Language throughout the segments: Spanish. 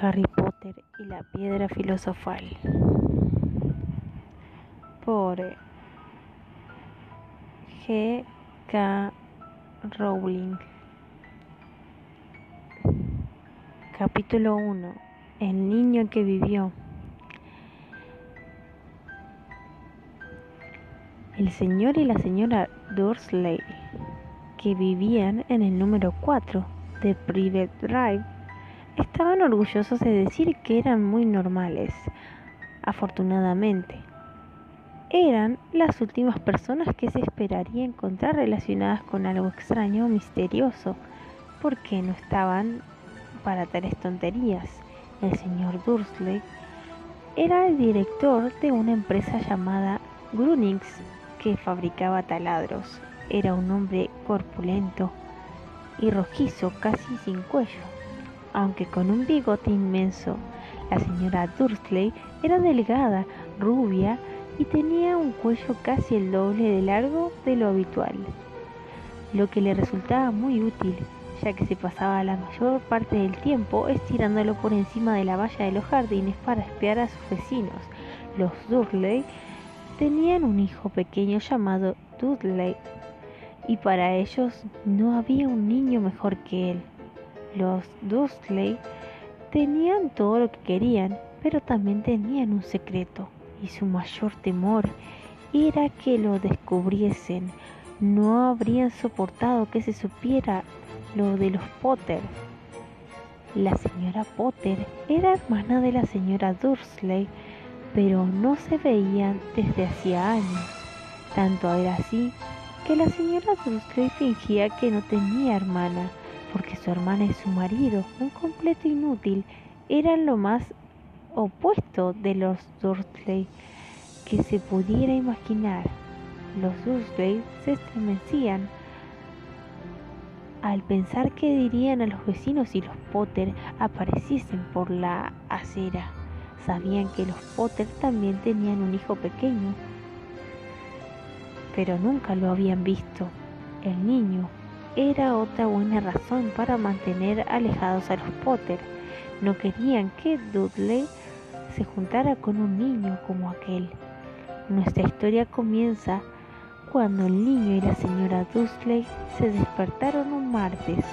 Harry Potter y la piedra filosofal por G. K. Rowling Capítulo 1 El niño que vivió El señor y la señora Dursley, que vivían en el número 4 de Private Drive, estaban orgullosos de decir que eran muy normales. Afortunadamente, eran las últimas personas que se esperaría encontrar relacionadas con algo extraño o misterioso, porque no estaban para tales tonterías. El señor Dursley era el director de una empresa llamada Grunix que fabricaba taladros. Era un hombre corpulento y rojizo, casi sin cuello aunque con un bigote inmenso. La señora Dursley era delgada, rubia y tenía un cuello casi el doble de largo de lo habitual, lo que le resultaba muy útil, ya que se pasaba la mayor parte del tiempo estirándolo por encima de la valla de los jardines para espiar a sus vecinos. Los Dursley tenían un hijo pequeño llamado Dudley, y para ellos no había un niño mejor que él. Los Dursley tenían todo lo que querían, pero también tenían un secreto, y su mayor temor era que lo descubriesen. No habrían soportado que se supiera lo de los Potter. La señora Potter era hermana de la señora Dursley, pero no se veían desde hacía años. Tanto era así que la señora Dursley fingía que no tenía hermana porque su hermana y su marido, un completo inútil, eran lo más opuesto de los Dursley que se pudiera imaginar. Los Dursley se estremecían al pensar que dirían a los vecinos si los Potter apareciesen por la acera. Sabían que los Potter también tenían un hijo pequeño, pero nunca lo habían visto. El niño era otra buena razón para mantener alejados a los Potter. No querían que Dudley se juntara con un niño como aquel. Nuestra historia comienza cuando el niño y la señora Dudley se despertaron un martes,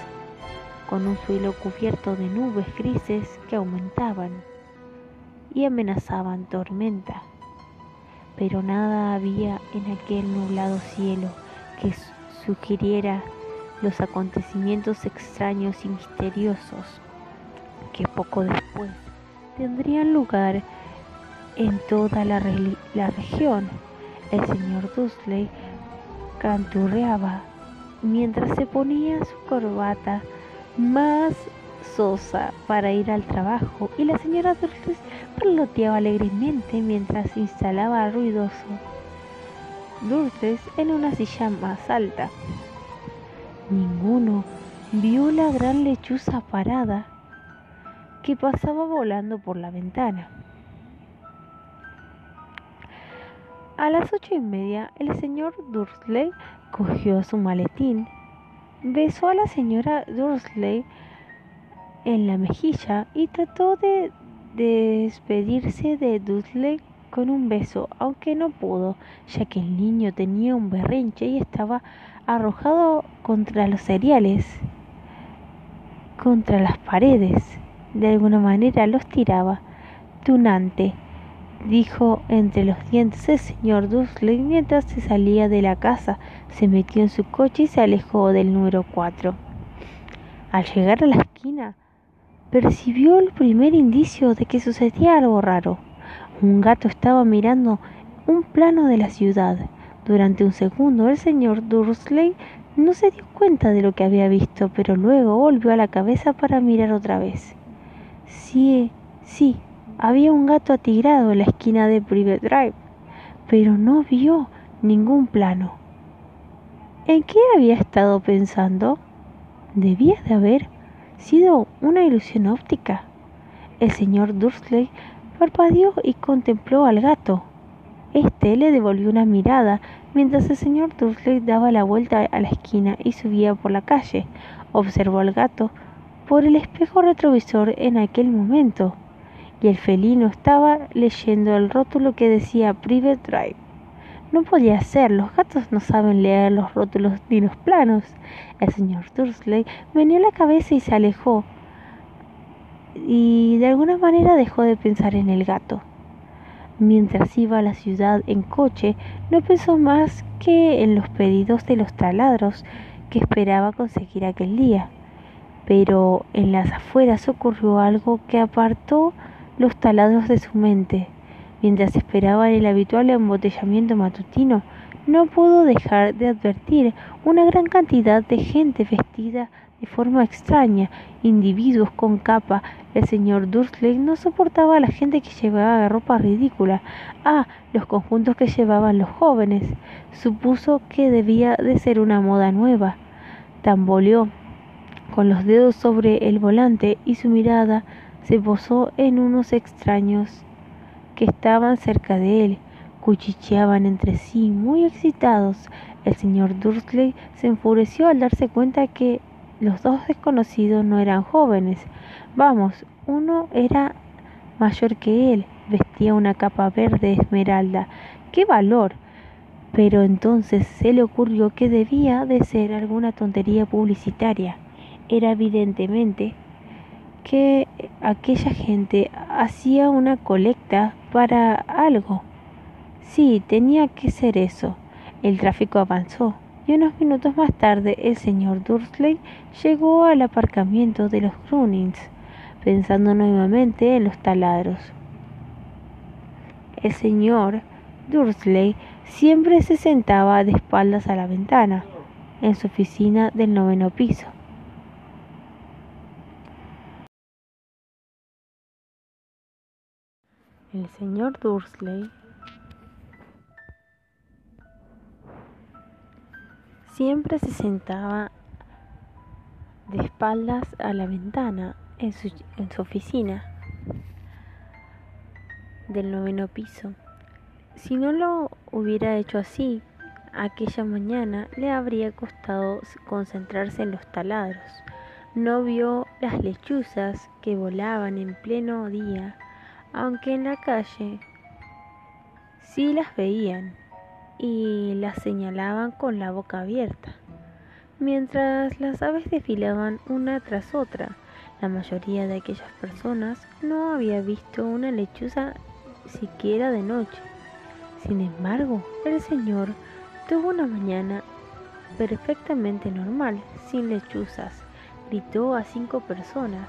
con un suelo cubierto de nubes grises que aumentaban y amenazaban tormenta. Pero nada había en aquel nublado cielo que sugiriera los acontecimientos extraños y misteriosos que poco después tendrían lugar en toda la, región. El señor Dursley canturreaba mientras se ponía su corbata más sosa para ir al trabajo y la señora Dursley parloteaba alegremente mientras instalaba ruidoso dulces en una silla más alta. Ninguno vio la gran lechuza parada que pasaba volando por la ventana. A las ocho y media, el señor Dursley cogió su maletín, besó a la señora Dursley en la mejilla y trató de despedirse de Dursley con un beso, aunque no pudo, ya que el niño tenía un berrinche y estaba arrojado contra los cereales, contra las paredes. De alguna manera los tiraba. Tunante, dijo entre los dientes el señor Dursley mientras se salía de la casa, se metió en su coche y se alejó del número 4. Al llegar a la esquina, percibió el primer indicio de que sucedía algo raro. Un gato estaba mirando un plano de la ciudad. Durante un segundo el señor Dursley no se dio cuenta de lo que había visto, pero luego volvió a la cabeza para mirar otra vez. Sí, sí, había un gato atigrado en la esquina de Private Drive, pero no vio ningún plano. ¿En qué había estado pensando? Debía de haber sido una ilusión óptica. El señor Dursley parpadeó y contempló al gato. Este le devolvió una mirada mientras el señor Dursley daba la vuelta a la esquina y subía por la calle. Observó al gato por el espejo retrovisor en aquel momento, y el felino estaba leyendo el rótulo que decía Private Drive. No podía ser, los gatos no saben leer los rótulos ni los planos. El señor Dursley venía la cabeza y se alejó, y de alguna manera dejó de pensar en el gato. Mientras iba a la ciudad en coche, no pensó más que en los pedidos de los taladros que esperaba conseguir aquel día. Pero en las afueras ocurrió algo que apartó los taladros de su mente. Mientras esperaba el habitual embotellamiento matutino, no pudo dejar de advertir una gran cantidad de gente vestida de forma extraña, individuos con capa. El señor Dursley no soportaba a la gente que llevaba ropa ridícula. Ah, los conjuntos que llevaban los jóvenes. Supuso que debía de ser una moda nueva. Tamboleó con los dedos sobre el volante y su mirada se posó en unos extraños que estaban cerca de él. Cuchicheaban entre sí, muy excitados. El señor Dursley se enfureció al darse cuenta que los dos desconocidos no eran jóvenes. Vamos, uno era mayor que él, vestía una capa verde esmeralda. ¡Qué valor! Pero entonces se le ocurrió que debía de ser alguna tontería publicitaria. Era evidentemente que aquella gente hacía una colecta para algo. Sí, tenía que ser eso. El tráfico avanzó y unos minutos más tarde el señor Dursley llegó al aparcamiento de los Grunings, pensando nuevamente en los taladros. El señor Dursley siempre se sentaba de espaldas a la ventana, en su oficina del noveno piso. El señor Dursley Siempre se sentaba de espaldas a la ventana en su, oficina del noveno piso. Si no lo hubiera hecho así, aquella mañana le habría costado concentrarse en los taladros. No vio las lechuzas que volaban en pleno día, aunque en la calle sí las veían y las señalaban con la boca abierta, mientras las aves desfilaban una tras otra. La mayoría de aquellas personas no había visto una lechuza siquiera de noche. Sin embargo, el Señor tuvo una mañana perfectamente normal, sin lechuzas. Gritó a cinco personas.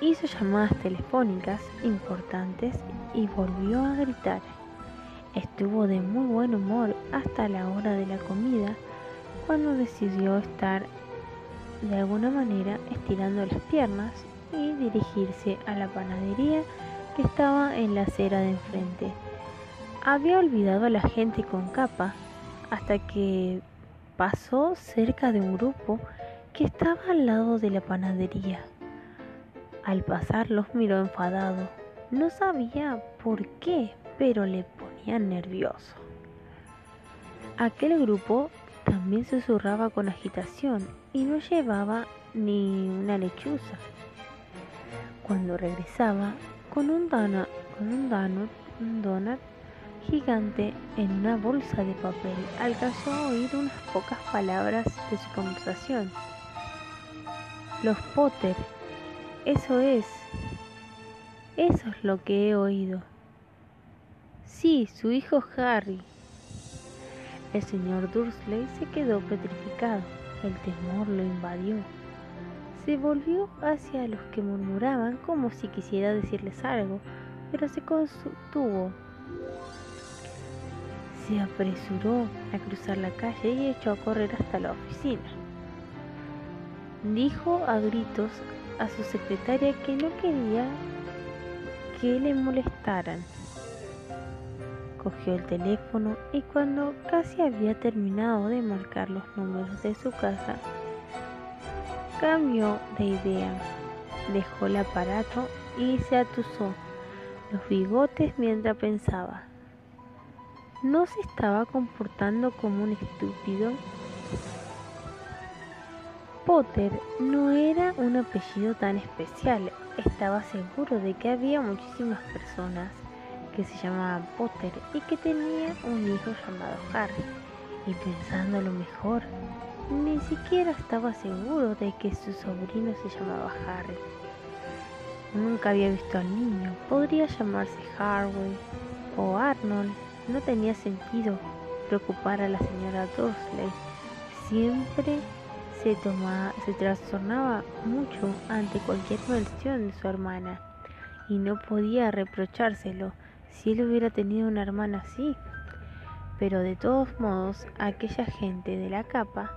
Hizo llamadas telefónicas importantes y volvió a gritar. Estuvo de muy buen humor hasta la hora de la comida, cuando decidió estar de alguna manera estirando las piernas y dirigirse a la panadería que estaba en la acera de enfrente. Había olvidado a la gente con capa hasta que pasó cerca de un grupo que estaba al lado de la panadería. Al pasar los miró enfadado. No sabía por qué, pero le nervioso. Aquel grupo también susurraba con agitación y no llevaba ni una lechuza. Cuando regresaba con un con un un donut gigante en una bolsa de papel, alcanzó a oír unas pocas palabras de su conversación. Los Potter, eso es, eso es lo que he oído. Sí, su hijo Harry. El señor Dursley se quedó petrificado. El temor lo invadió. Se volvió hacia los que murmuraban como si quisiera decirles algo, pero se contuvo. Se apresuró a cruzar la calle y echó a correr hasta la oficina. Dijo a gritos a su secretaria que no quería que le molestaran cogió el teléfono y cuando casi había terminado de marcar los números de su casa, cambió de idea. Dejó el aparato y se atusó los bigotes mientras pensaba. ¿No se estaba comportando como un estúpido? Potter no era un apellido tan especial. Estaba seguro de que había muchísimas personas que se llamaban Potter y que tenía un hijo llamado Harry. Y pensando lo mejor, ni siquiera estaba seguro de que su sobrino se llamaba Harry. Nunca había visto al niño. Podría llamarse Harvey o Arnold. No tenía sentido preocupar a la señora Dursley. Siempre se, se trastornaba mucho ante cualquier mención de su hermana y no podía reprochárselo si él hubiera tenido una hermana así. Pero de todos modos, aquella gente de la capa,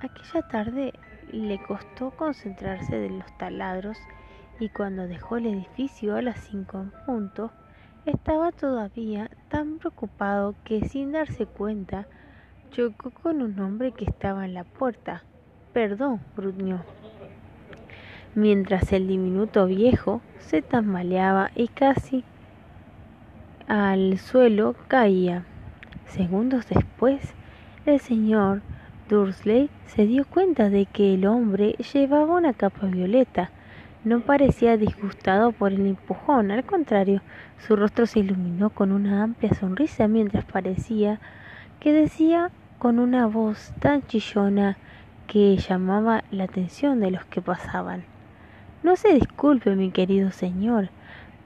aquella tarde le costó concentrarse de los taladros y cuando dejó el edificio a las cinco en punto, estaba todavía tan preocupado que sin darse cuenta chocó con un hombre que estaba en la puerta. Perdón, gruñó. Mientras el diminuto viejo se tambaleaba y casi al suelo caía. Segundos después, el señor Dursley se dio cuenta de que el hombre llevaba una capa violeta. No parecía disgustado por el empujón, al contrario, su rostro se iluminó con una amplia sonrisa mientras parecía que decía con una voz tan chillona que llamaba la atención de los que pasaban. No se disculpe, mi querido señor,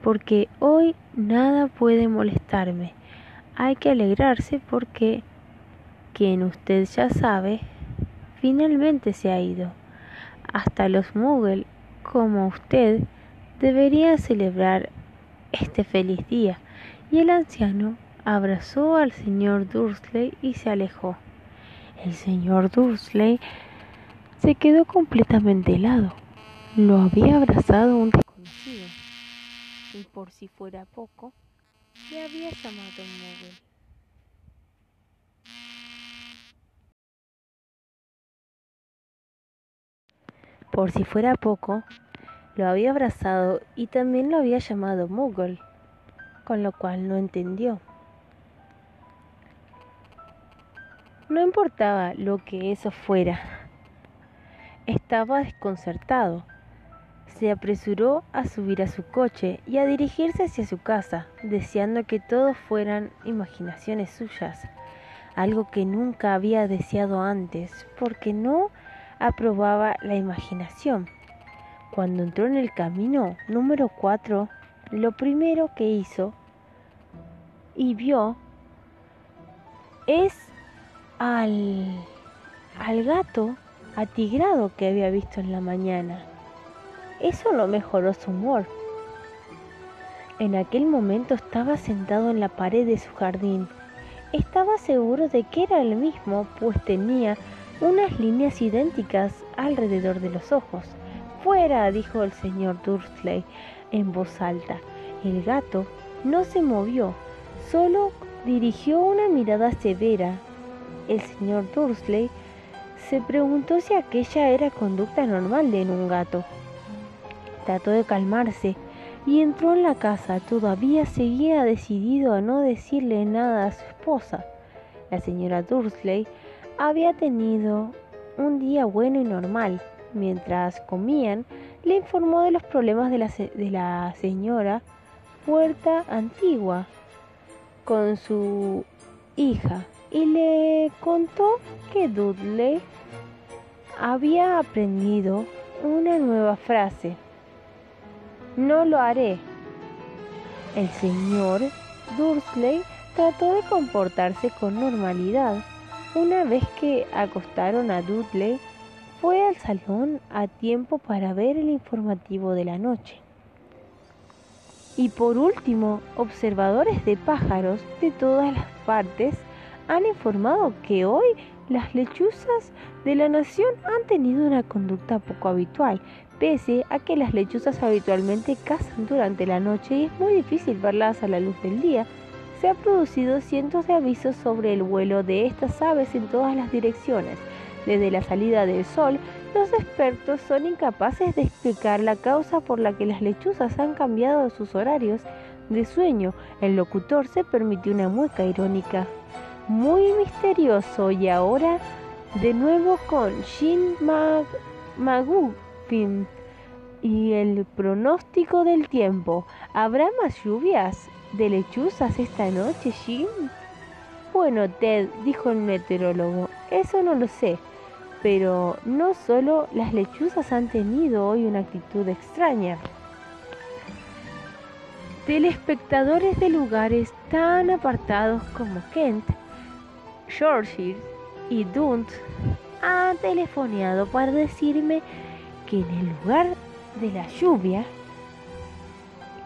porque hoy nada puede molestarme. Hay que alegrarse porque quien usted ya sabe, finalmente se ha ido. Hasta los Muggles, como usted, deberían celebrar este feliz día. Y el anciano abrazó al señor Dursley y se alejó. El señor Dursley se quedó completamente helado. Lo había abrazado un desconocido. Y por si fuera poco, le había llamado móvil. Por si fuera poco, lo había abrazado y también lo había llamado Muggle, con lo cual no entendió. No importaba lo que eso fuera, estaba desconcertado. Se apresuró a subir a su coche y a dirigirse hacia su casa, deseando que todo fueran imaginaciones suyas, algo que nunca había deseado antes, porque no aprobaba la imaginación. Cuando entró en el camino número 4, lo primero que hizo y vio es al, al gato atigrado que había visto en la mañana. Eso lo mejoró su humor. En aquel momento estaba sentado en la pared de su jardín. Estaba seguro de que era el mismo, pues tenía unas líneas idénticas alrededor de los ojos. Fuera, dijo el señor Dursley en voz alta. El gato no se movió, solo dirigió una mirada severa. El señor Dursley se preguntó si aquella era conducta normal de un gato. Trató de calmarse y entró en la casa. Todavía seguía decidido a no decirle nada a su esposa. La señora Dursley había tenido un día bueno y normal. Mientras comían, le informó de los problemas de la, de la señora Puerta Antigua con su hija y le contó que Dudley había aprendido una nueva frase. No lo haré. El señor Dursley trató de comportarse con normalidad. Una vez que acostaron a Dudley, fue al salón a tiempo para ver el informativo de la noche. Y por último, observadores de pájaros de todas las partes han informado que hoy las lechuzas de la nación han tenido una conducta poco habitual, pese a que las lechuzas habitualmente cazan durante la noche y es muy difícil verlas a la luz del día. Se han producido cientos de avisos sobre el vuelo de estas aves en todas las direcciones. Desde la salida del sol, los expertos son incapaces de explicar la causa por la que las lechuzas han cambiado sus horarios de sueño. El locutor se permitió una mueca irónica muy misterioso y ahora de nuevo con Shin Y el pronóstico del tiempo. ¿Habrá más lluvias de lechuzas esta noche, Jim? Bueno, Ted, dijo el meteorólogo, eso no lo sé, pero no solo las lechuzas han tenido hoy una actitud extraña. Telespectadores de lugares tan apartados como Kent, Yorkshire y Dunt han telefoneado para decirme que en el lugar de la lluvia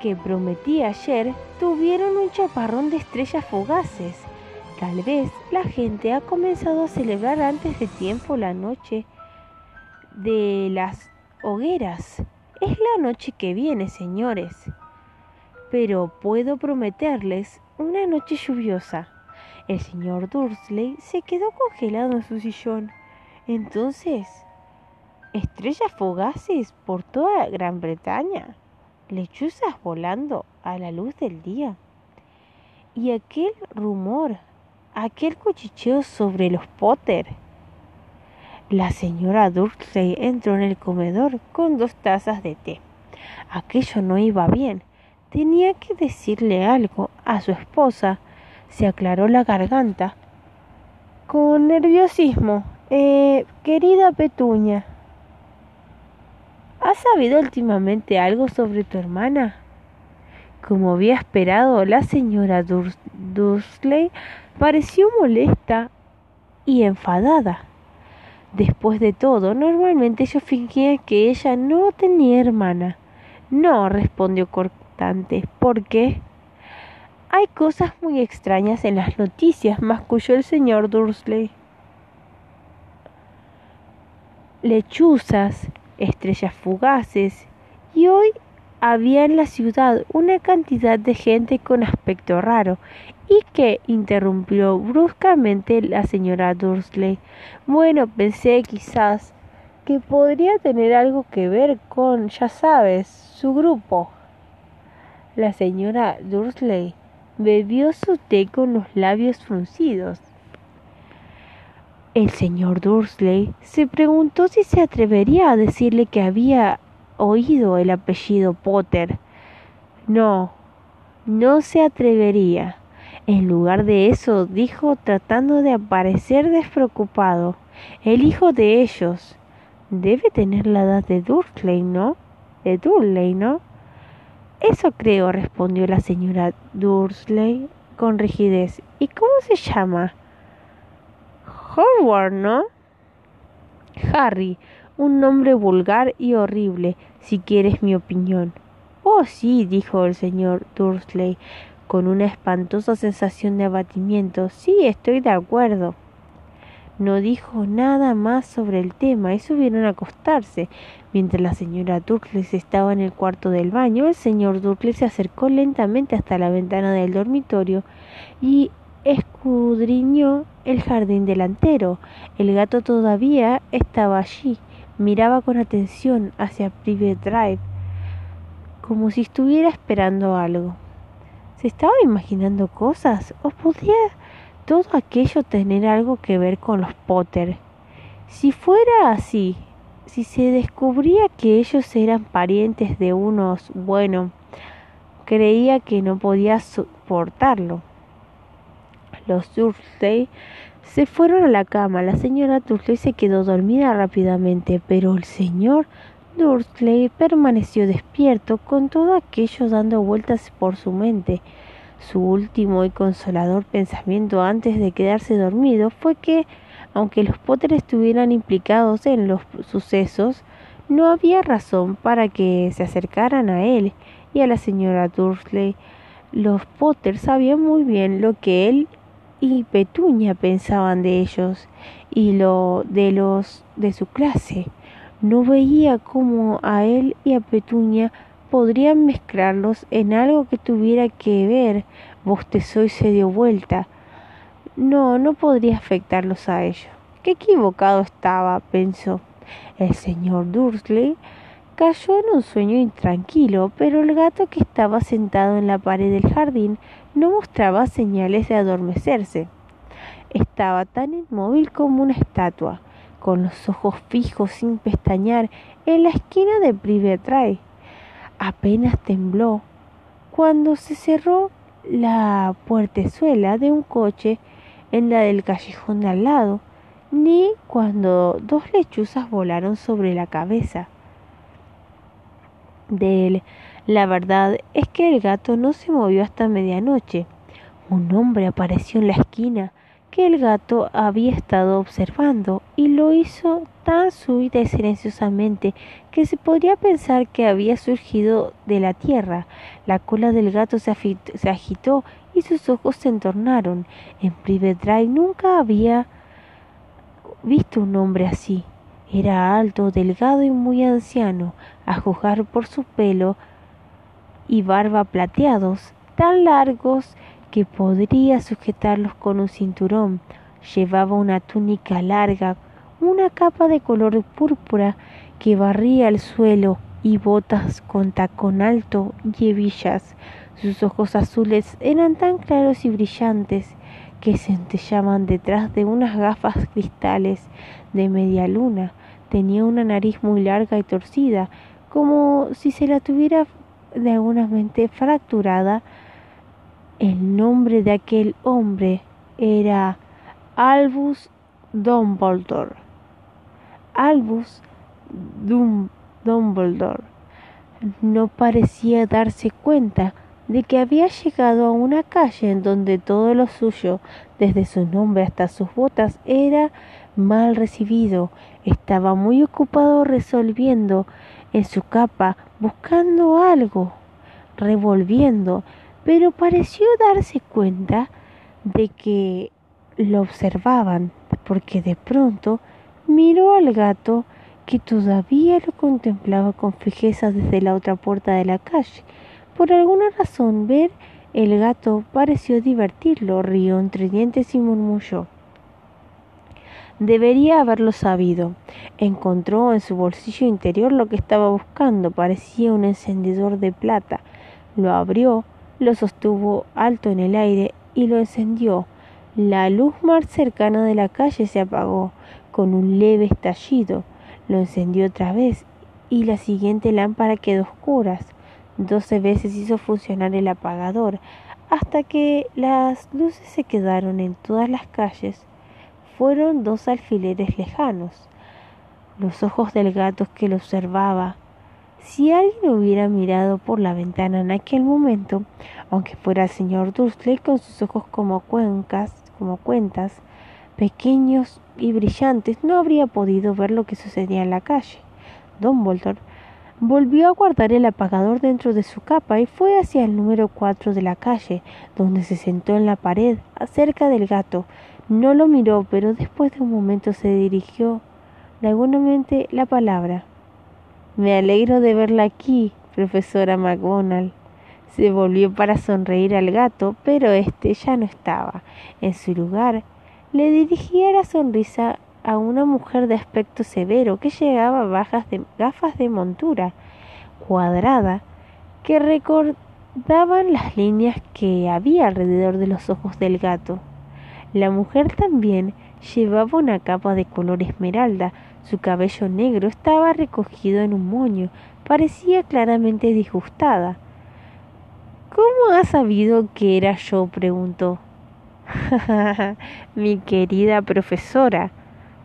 que prometí ayer tuvieron un chaparrón de estrellas fugaces. Tal vez la gente ha comenzado a celebrar antes de tiempo la noche de las hogueras. Es la noche que viene, señores. Pero puedo prometerles una noche lluviosa. El señor Dursley se quedó congelado en su sillón. Entonces, estrellas fugaces por toda Gran Bretaña, lechuzas volando a la luz del día. Y aquel rumor, aquel cuchicheo sobre los Potter. La señora Dursley entró en el comedor con dos tazas de té. Aquello no iba bien. Tenía que decirle algo a su esposa. Se aclaró la garganta. Con nerviosismo. Eh, querida Petuña, ¿Has sabido últimamente algo sobre tu hermana? Como había esperado, la señora Dursley pareció molesta y enfadada. Después de todo, normalmente yo fingía que ella no tenía hermana. No, respondió cortante, ¿por qué? Hay cosas muy extrañas en las noticias, masculló el señor Dursley. Lechuzas, estrellas fugaces, y hoy había en la ciudad una cantidad de gente con aspecto raro y que interrumpió bruscamente la señora Dursley. Bueno, pensé quizás que podría tener algo que ver con, ya sabes, su grupo. La señora Dursley bebió su té con los labios fruncidos. El señor Dursley se preguntó si se atrevería a decirle que había oído el apellido Potter. No, no se atrevería. En lugar de eso, dijo tratando de aparecer despreocupado, el hijo de ellos. Debe tener la edad de Dursley, ¿no? De Dursley, ¿no? Eso creo, respondió la señora Dursley con rigidez. ¿Y cómo se llama? Howard, ¿no? Harry, un nombre vulgar y horrible, si quieres mi opinión. Oh, sí, dijo el señor Dursley, con una espantosa sensación de abatimiento. Sí, estoy de acuerdo. No dijo nada más sobre el tema y subieron a acostarse. Mientras la señora Dursley estaba en el cuarto del baño, el señor Dursley se acercó lentamente hasta la ventana del dormitorio y escudriñó el jardín delantero. El gato todavía estaba allí. Miraba con atención hacia Private Drive, como si estuviera esperando algo. ¿Se estaba imaginando cosas? ¿O podía todo aquello tener algo que ver con los Potter? Si fuera así, si se descubría que ellos eran parientes de unos, bueno, creía que no podía soportarlo. Los Dursley se fueron a la cama. La señora Dursley se quedó dormida rápidamente, pero el señor Dursley permaneció despierto con todo aquello dando vueltas por su mente. Su último y consolador pensamiento antes de quedarse dormido fue que, aunque los Potter estuvieran implicados en los sucesos, no había razón para que se acercaran a él y a la señora Dursley. Los Potter sabían muy bien lo que él y Petunia pensaban de ellos y lo de los de su clase. No veía cómo a él y a Petunia podrían mezclarlos en algo que tuviera que ver. Bostezó y se dio vuelta. No, no podría afectarlos a ellos. Qué equivocado estaba, pensó. El señor Dursley cayó en un sueño intranquilo, pero el gato que estaba sentado en la pared del jardín no mostraba señales de adormecerse. Estaba tan inmóvil como una estatua, con los ojos fijos sin pestañear en la esquina de Privet Apenas tembló cuando se cerró la puertezuela de un coche en la del callejón de al lado, ni cuando dos lechuzas volaron sobre la cabeza de él. La verdad es que el gato no se movió hasta medianoche. Un hombre apareció en la esquina que el gato había estado observando y lo hizo tan súbita y silenciosamente que se podría pensar que había surgido de la tierra. La cola del gato se, agitó y sus ojos se entornaron. En Private Drive nunca había visto un hombre así. Era alto, delgado y muy anciano, a juzgar por su pelo y barba plateados, tan largos que podría sujetarlos con un cinturón. Llevaba una túnica larga, una capa de color púrpura que barría el suelo y botas con tacón alto y hebillas. Sus ojos azules eran tan claros y brillantes que centellaban detrás de unas gafas cristales de media luna. Tenía una nariz muy larga y torcida, como si se la tuviera de alguna mente fracturada el nombre de aquel hombre era Albus Dumbledore. Albus Dumbledore no parecía darse cuenta de que había llegado a una calle en donde todo lo suyo, desde su nombre hasta sus botas, era mal recibido. Estaba muy ocupado resolviendo en su capa, buscando algo, revolviendo, pero pareció darse cuenta de que lo observaban, porque de pronto miró al gato que todavía lo contemplaba con fijeza desde la otra puerta de la calle. Por alguna razón ver el gato pareció divertirlo, rió entre dientes y murmulló. Debería haberlo sabido. Encontró en su bolsillo interior lo que estaba buscando. Parecía un encendedor de plata. Lo abrió lo sostuvo alto en el aire y lo encendió. La luz más cercana de la calle se apagó con un leve estallido. Lo encendió otra vez y la siguiente lámpara quedó oscura. Doce veces hizo funcionar el apagador hasta que las luces se quedaron en todas las calles. Fueron dos alfileres lejanos. Los ojos del gato que lo observaba si alguien hubiera mirado por la ventana en aquel momento, aunque fuera el señor Dursley con sus ojos como cuencas, como cuentas, pequeños y brillantes, no habría podido ver lo que sucedía en la calle. Don Bolton volvió a guardar el apagador dentro de su capa y fue hacia el número cuatro de la calle, donde se sentó en la pared, cerca del gato. No lo miró, pero después de un momento se dirigió lagunamente la palabra. Me alegro de verla aquí, profesora McGonagall. Se volvió para sonreír al gato, pero éste ya no estaba. En su lugar, le dirigía la sonrisa a una mujer de aspecto severo que llevaba bajas de, gafas de montura cuadrada que recordaban las líneas que había alrededor de los ojos del gato. La mujer también llevaba una capa de color esmeralda su cabello negro estaba recogido en un moño. Parecía claramente disgustada. ¿Cómo ha sabido que era yo? preguntó. Mi querida profesora,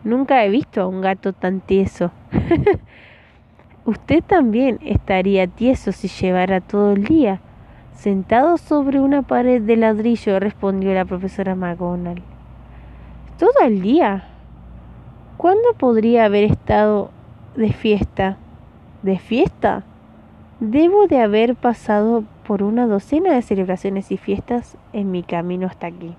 nunca he visto a un gato tan tieso. Usted también estaría tieso si llevara todo el día. Sentado sobre una pared de ladrillo, respondió la profesora McGonagall. ¿Todo el día? ¿Cuándo podría haber estado de fiesta? ¿De fiesta? Debo de haber pasado por una docena de celebraciones y fiestas en mi camino hasta aquí.